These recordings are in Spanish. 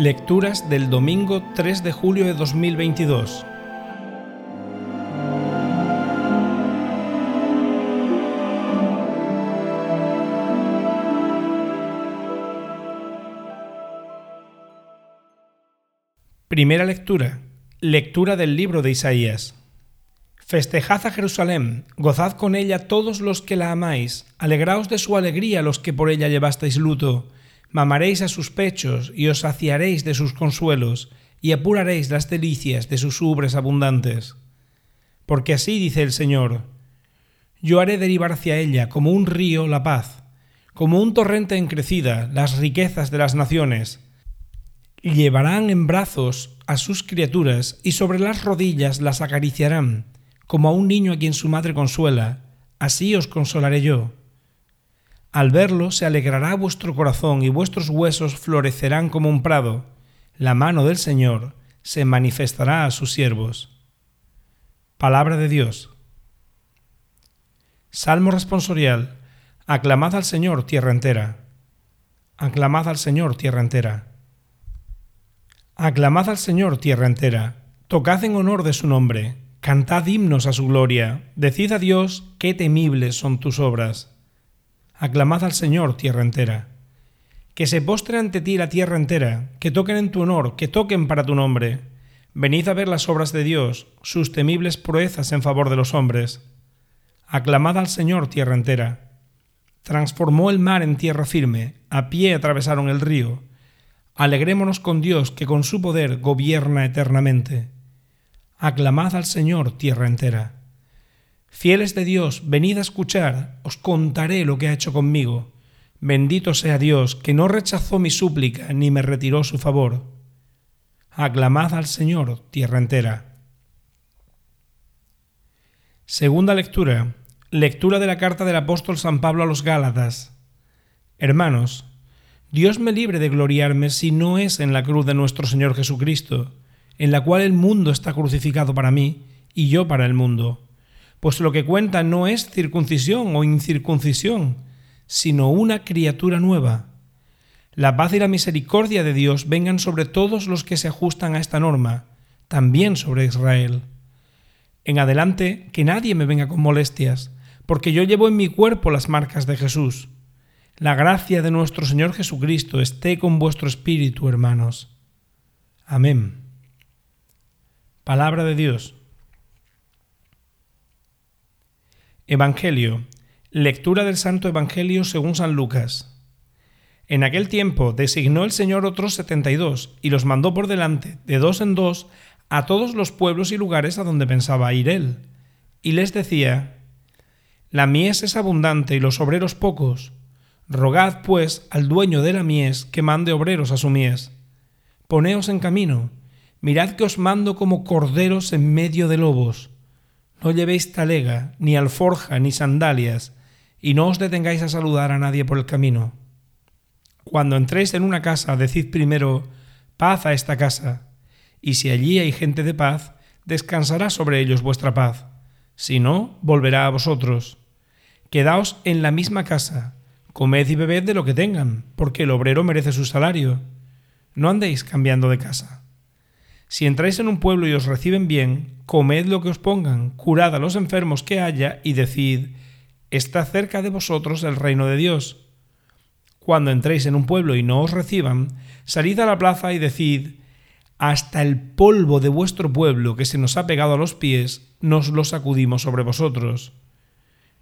Lecturas del domingo 3 de julio de 2022. Primera lectura. Lectura del libro de Isaías. Festejad a Jerusalén, gozad con ella todos los que la amáis, alegraos de su alegría los que por ella llevasteis luto Mamaréis a sus pechos y os saciaréis de sus consuelos, y apuraréis las delicias de sus ubres abundantes. Porque así dice el Señor, yo haré derivar hacia ella como un río la paz, como un torrente en crecida las riquezas de las naciones. Llevarán en brazos a sus criaturas y sobre las rodillas las acariciarán, como a un niño a quien su madre consuela, así os consolaré yo. Al verlo se alegrará vuestro corazón y vuestros huesos florecerán como un prado. La mano del Señor se manifestará a sus siervos. Palabra de Dios. Salmo responsorial. Aclamad al Señor, tierra entera. Aclamad al Señor, tierra entera. Aclamad al Señor, tierra entera. Tocad en honor de su nombre. Cantad himnos a su gloria. Decid a Dios qué temibles son tus obras. Aclamad al Señor, tierra entera. Que se postre ante ti la tierra entera, que toquen en tu honor, que toquen para tu nombre. Venid a ver las obras de Dios, sus temibles proezas en favor de los hombres. Aclamad al Señor, tierra entera. Transformó el mar en tierra firme, a pie atravesaron el río. Alegrémonos con Dios, que con su poder gobierna eternamente. Aclamad al Señor, tierra entera. Fieles de Dios, venid a escuchar, os contaré lo que ha hecho conmigo. Bendito sea Dios, que no rechazó mi súplica ni me retiró su favor. Aclamad al Señor, tierra entera. Segunda lectura. Lectura de la carta del apóstol San Pablo a los Gálatas. Hermanos, Dios me libre de gloriarme si no es en la cruz de nuestro Señor Jesucristo, en la cual el mundo está crucificado para mí y yo para el mundo pues lo que cuenta no es circuncisión o incircuncisión, sino una criatura nueva. La paz y la misericordia de Dios vengan sobre todos los que se ajustan a esta norma, también sobre Israel. En adelante, que nadie me venga con molestias, porque yo llevo en mi cuerpo las marcas de Jesús. La gracia de nuestro Señor Jesucristo esté con vuestro espíritu, hermanos. Amén. Palabra de Dios. Evangelio. Lectura del Santo Evangelio según San Lucas. En aquel tiempo designó el Señor otros setenta y dos, y los mandó por delante, de dos en dos, a todos los pueblos y lugares a donde pensaba ir él. Y les decía, La mies es abundante y los obreros pocos. Rogad, pues, al dueño de la mies que mande obreros a su mies. Poneos en camino, mirad que os mando como corderos en medio de lobos. No llevéis talega, ni alforja, ni sandalias, y no os detengáis a saludar a nadie por el camino. Cuando entréis en una casa, decid primero, paz a esta casa, y si allí hay gente de paz, descansará sobre ellos vuestra paz, si no, volverá a vosotros. Quedaos en la misma casa, comed y bebed de lo que tengan, porque el obrero merece su salario. No andéis cambiando de casa. Si entráis en un pueblo y os reciben bien, comed lo que os pongan, curad a los enfermos que haya y decid, está cerca de vosotros el reino de Dios. Cuando entréis en un pueblo y no os reciban, salid a la plaza y decid, hasta el polvo de vuestro pueblo que se nos ha pegado a los pies, nos lo sacudimos sobre vosotros.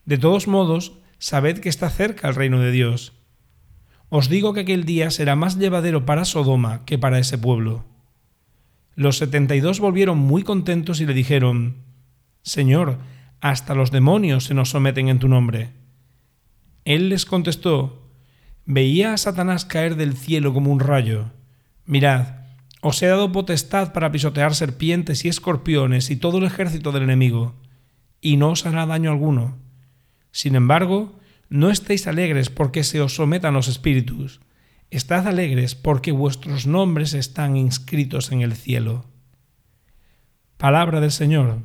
De todos modos, sabed que está cerca el reino de Dios. Os digo que aquel día será más llevadero para Sodoma que para ese pueblo. Los setenta y dos volvieron muy contentos y le dijeron, Señor, hasta los demonios se nos someten en tu nombre. Él les contestó, Veía a Satanás caer del cielo como un rayo. Mirad, os he dado potestad para pisotear serpientes y escorpiones y todo el ejército del enemigo, y no os hará daño alguno. Sin embargo, no estéis alegres porque se os sometan los espíritus, Estad alegres porque vuestros nombres están inscritos en el cielo. Palabra del Señor.